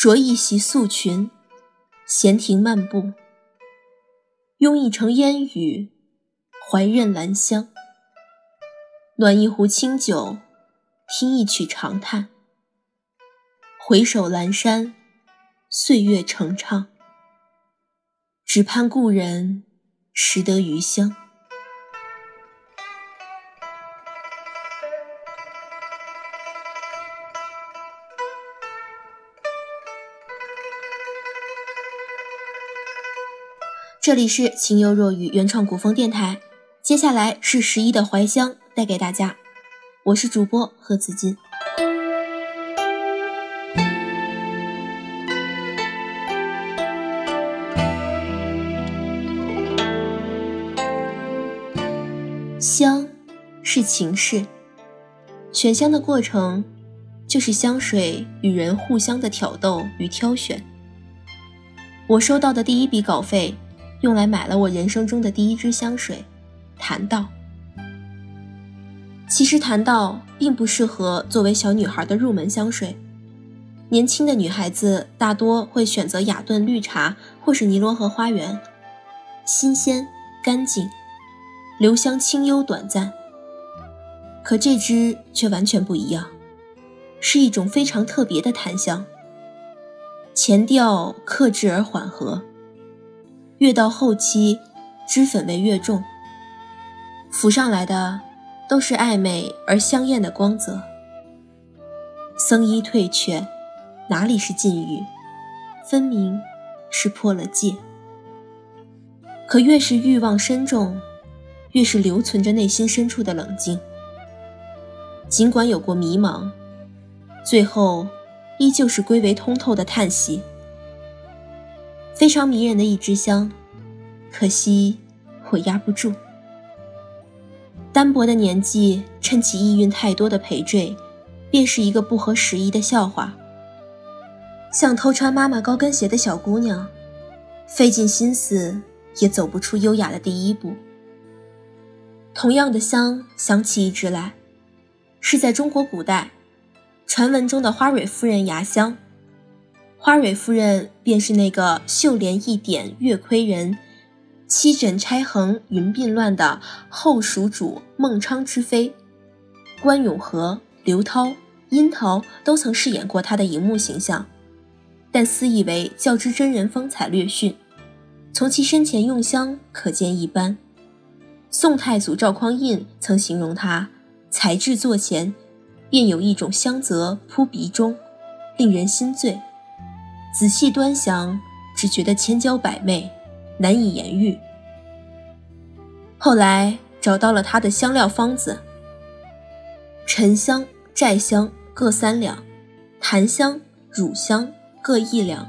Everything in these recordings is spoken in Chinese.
着一袭素裙，闲庭漫步，拥一城烟雨，怀任兰香。暖一壶清酒，听一曲长叹。回首阑珊，岁月成唱。只盼故人识得余香。这里是情有若雨原创古风电台，接下来是十一的怀乡带给大家，我是主播何子金。香是情事，选香的过程就是香水与人互相的挑逗与挑选。我收到的第一笔稿费。用来买了我人生中的第一支香水，檀道。其实檀道并不适合作为小女孩的入门香水，年轻的女孩子大多会选择雅顿绿茶或是尼罗河花园，新鲜干净，留香清幽短暂。可这支却完全不一样，是一种非常特别的檀香，前调克制而缓和。越到后期，脂粉味越重，浮上来的都是暧昧而香艳的光泽。僧衣褪却，哪里是禁欲，分明是破了戒。可越是欲望深重，越是留存着内心深处的冷静。尽管有过迷茫，最后依旧是归为通透的叹息。非常迷人的一支香，可惜我压不住。单薄的年纪撑起意蕴太多的陪赘，便是一个不合时宜的笑话。像偷穿妈妈高跟鞋的小姑娘，费尽心思也走不出优雅的第一步。同样的香，想起一支来，是在中国古代传闻中的花蕊夫人牙香。花蕊夫人便是那个秀莲一点月亏人，七枕钗横云鬓乱的后蜀主孟昶之妃。关咏荷、刘涛、殷桃都曾饰演过她的荧幕形象，但私以为较之真人风采略逊。从其身前用香可见一斑。宋太祖赵匡胤曾形容他才智坐前，便有一种香泽扑鼻中，令人心醉。仔细端详，只觉得千娇百媚，难以言喻。后来找到了他的香料方子：沉香、寨香各三两，檀香、乳香各一两，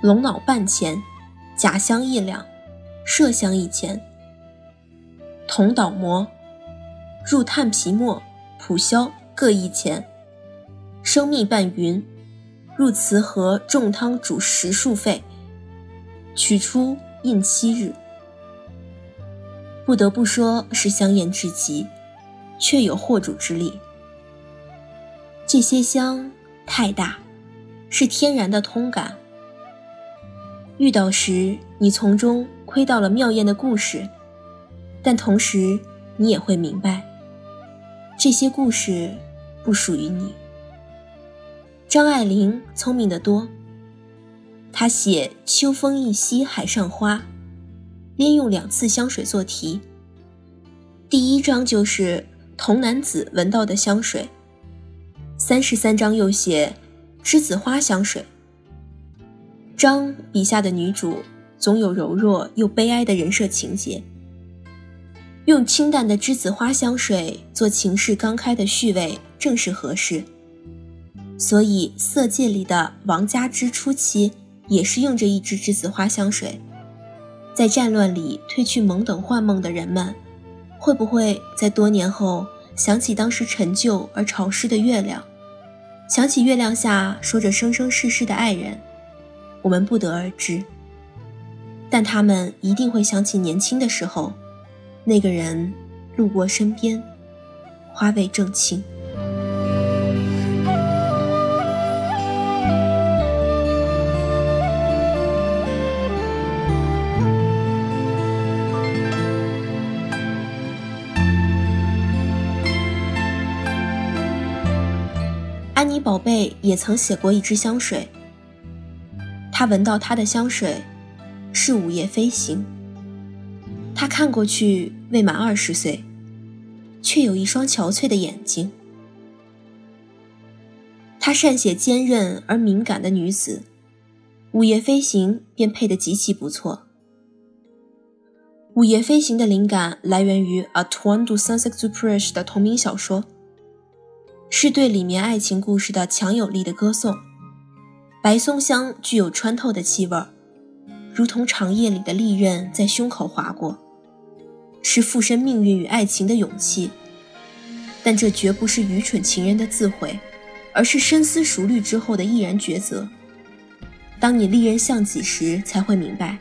龙脑半钱，假香一两，麝香一钱，铜捣磨、入炭皮末、蒲硝各一钱，生蜜拌匀。入瓷盒重汤煮十数沸，取出印七日。不得不说是香艳至极，却有惑主之力。这些香太大，是天然的通感。遇到时，你从中窥到了妙艳的故事，但同时你也会明白，这些故事不属于你。张爱玲聪明得多，他写“秋风一夕海上花”，连用两次香水做题。第一章就是童男子闻到的香水，三十三章又写栀子花香水。张笔下的女主总有柔弱又悲哀的人设情节，用清淡的栀子花香水做情势刚开的序位，正是合适。所以，《色戒》里的王佳芝初期也是用着一支栀子花香水。在战乱里褪去懵懂幻梦的人们，会不会在多年后想起当时陈旧而潮湿的月亮，想起月亮下说着生生世世的爱人？我们不得而知。但他们一定会想起年轻的时候，那个人路过身边，花味正清。妮宝贝也曾写过一支香水，他闻到她的香水是午夜飞行。他看过去未满二十岁，却有一双憔悴的眼睛。她善写坚韧而敏感的女子，午夜飞行便配得极其不错。午夜飞行的灵感来源于《A Tour du Saint-Exupéry》的同名小说。是对里面爱情故事的强有力的歌颂。白松香具有穿透的气味如同长夜里的利刃在胸口划过，是附身命运与爱情的勇气。但这绝不是愚蠢情人的自毁，而是深思熟虑之后的毅然抉择。当你利刃向己时，才会明白，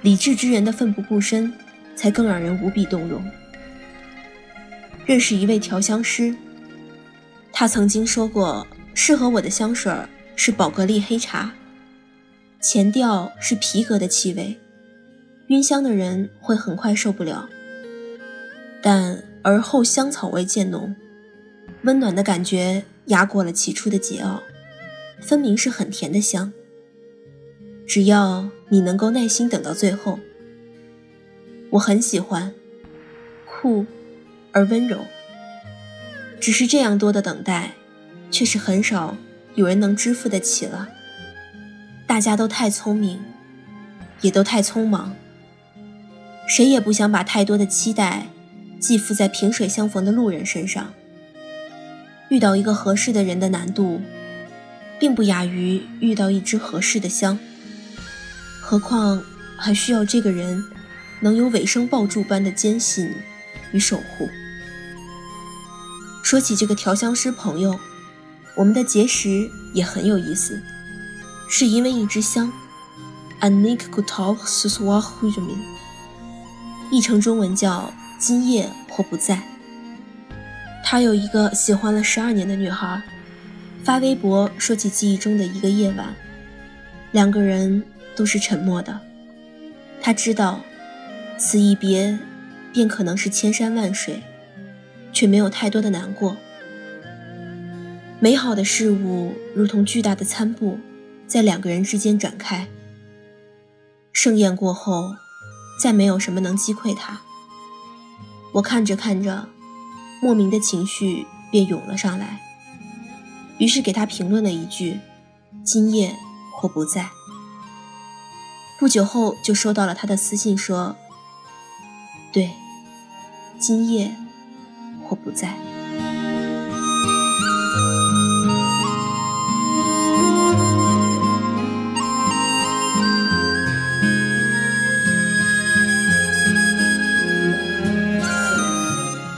理智之人的奋不顾身，才更让人无比动容。认识一位调香师。他曾经说过，适合我的香水是宝格丽黑茶，前调是皮革的气味，晕香的人会很快受不了。但而后香草味渐浓，温暖的感觉压过了起初的桀骜，分明是很甜的香。只要你能够耐心等到最后，我很喜欢，酷而温柔。只是这样多的等待，却是很少有人能支付得起了。大家都太聪明，也都太匆忙，谁也不想把太多的期待寄附在萍水相逢的路人身上。遇到一个合适的人的难度，并不亚于遇到一支合适的香。何况还需要这个人能有尾生抱柱般的坚信与守护。说起这个调香师朋友，我们的结识也很有意思，是因为一支香，Anik Gutov Suswahujmin，译成中文叫“今夜或不在”。他有一个喜欢了十二年的女孩，发微博说起记忆中的一个夜晚，两个人都是沉默的。他知道，此一别，便可能是千山万水。却没有太多的难过。美好的事物如同巨大的餐布，在两个人之间展开。盛宴过后，再没有什么能击溃他。我看着看着，莫名的情绪便涌了上来，于是给他评论了一句：“今夜或不在。”不久后就收到了他的私信，说：“对，今夜。”或不在。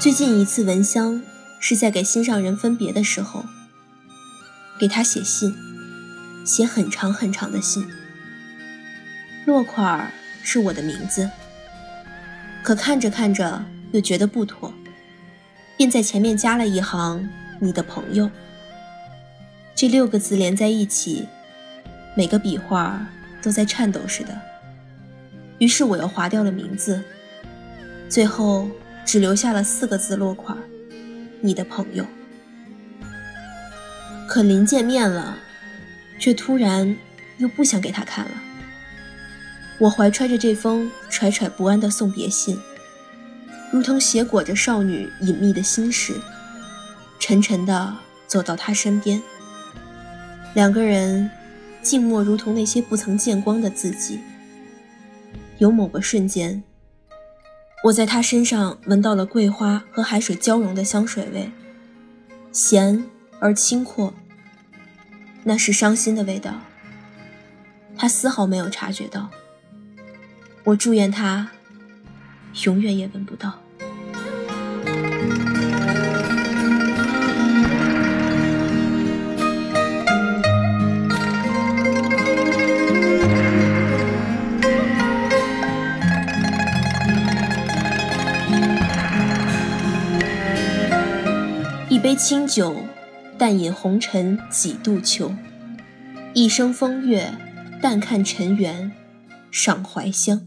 最近一次闻香，是在给心上人分别的时候，给他写信，写很长很长的信，落款是我的名字，可看着看着又觉得不妥。便在前面加了一行“你的朋友”，这六个字连在一起，每个笔画都在颤抖似的。于是我又划掉了名字，最后只留下了四个字落款：“你的朋友”。可临见面了，却突然又不想给他看了。我怀揣着这封揣揣不安的送别信。如同携裹着少女隐秘的心事，沉沉地走到他身边。两个人静默，如同那些不曾见光的自己。有某个瞬间，我在他身上闻到了桂花和海水交融的香水味，咸而清阔。那是伤心的味道，他丝毫没有察觉到。我祝愿他。永远也闻不到。一杯清酒，淡饮红尘几度秋；一生风月，淡看尘缘赏怀乡。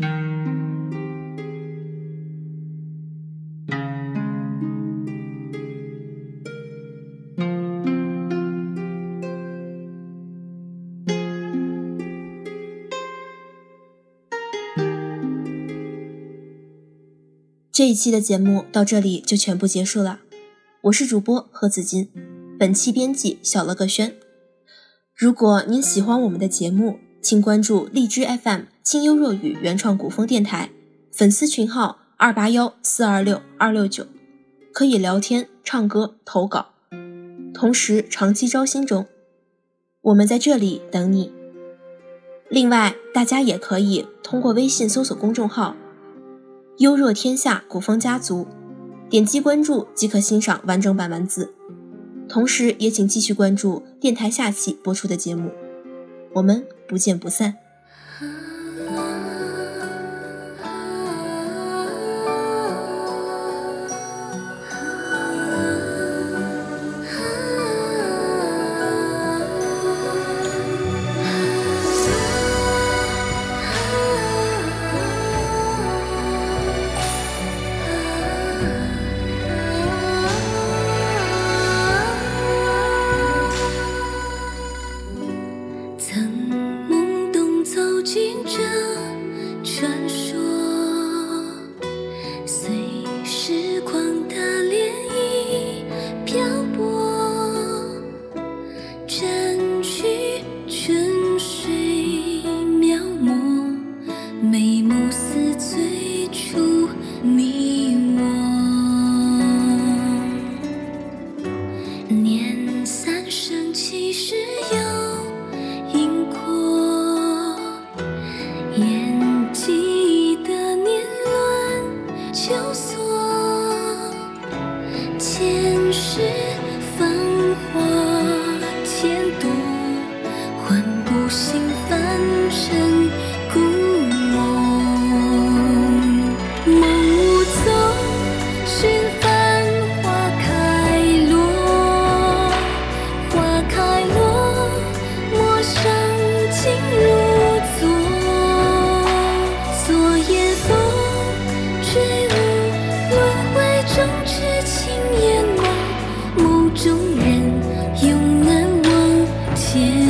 这一期的节目到这里就全部结束了，我是主播何子金，本期编辑小了个轩。如果您喜欢我们的节目，请关注荔枝 FM 清幽若雨原创古风电台粉丝群号二八幺四二六二六九，可以聊天、唱歌、投稿，同时长期招新中，我们在这里等你。另外，大家也可以通过微信搜索公众号“优若天下古风家族”，点击关注即可欣赏完整版文字。同时，也请继续关注电台下期播出的节目，我们不见不散。天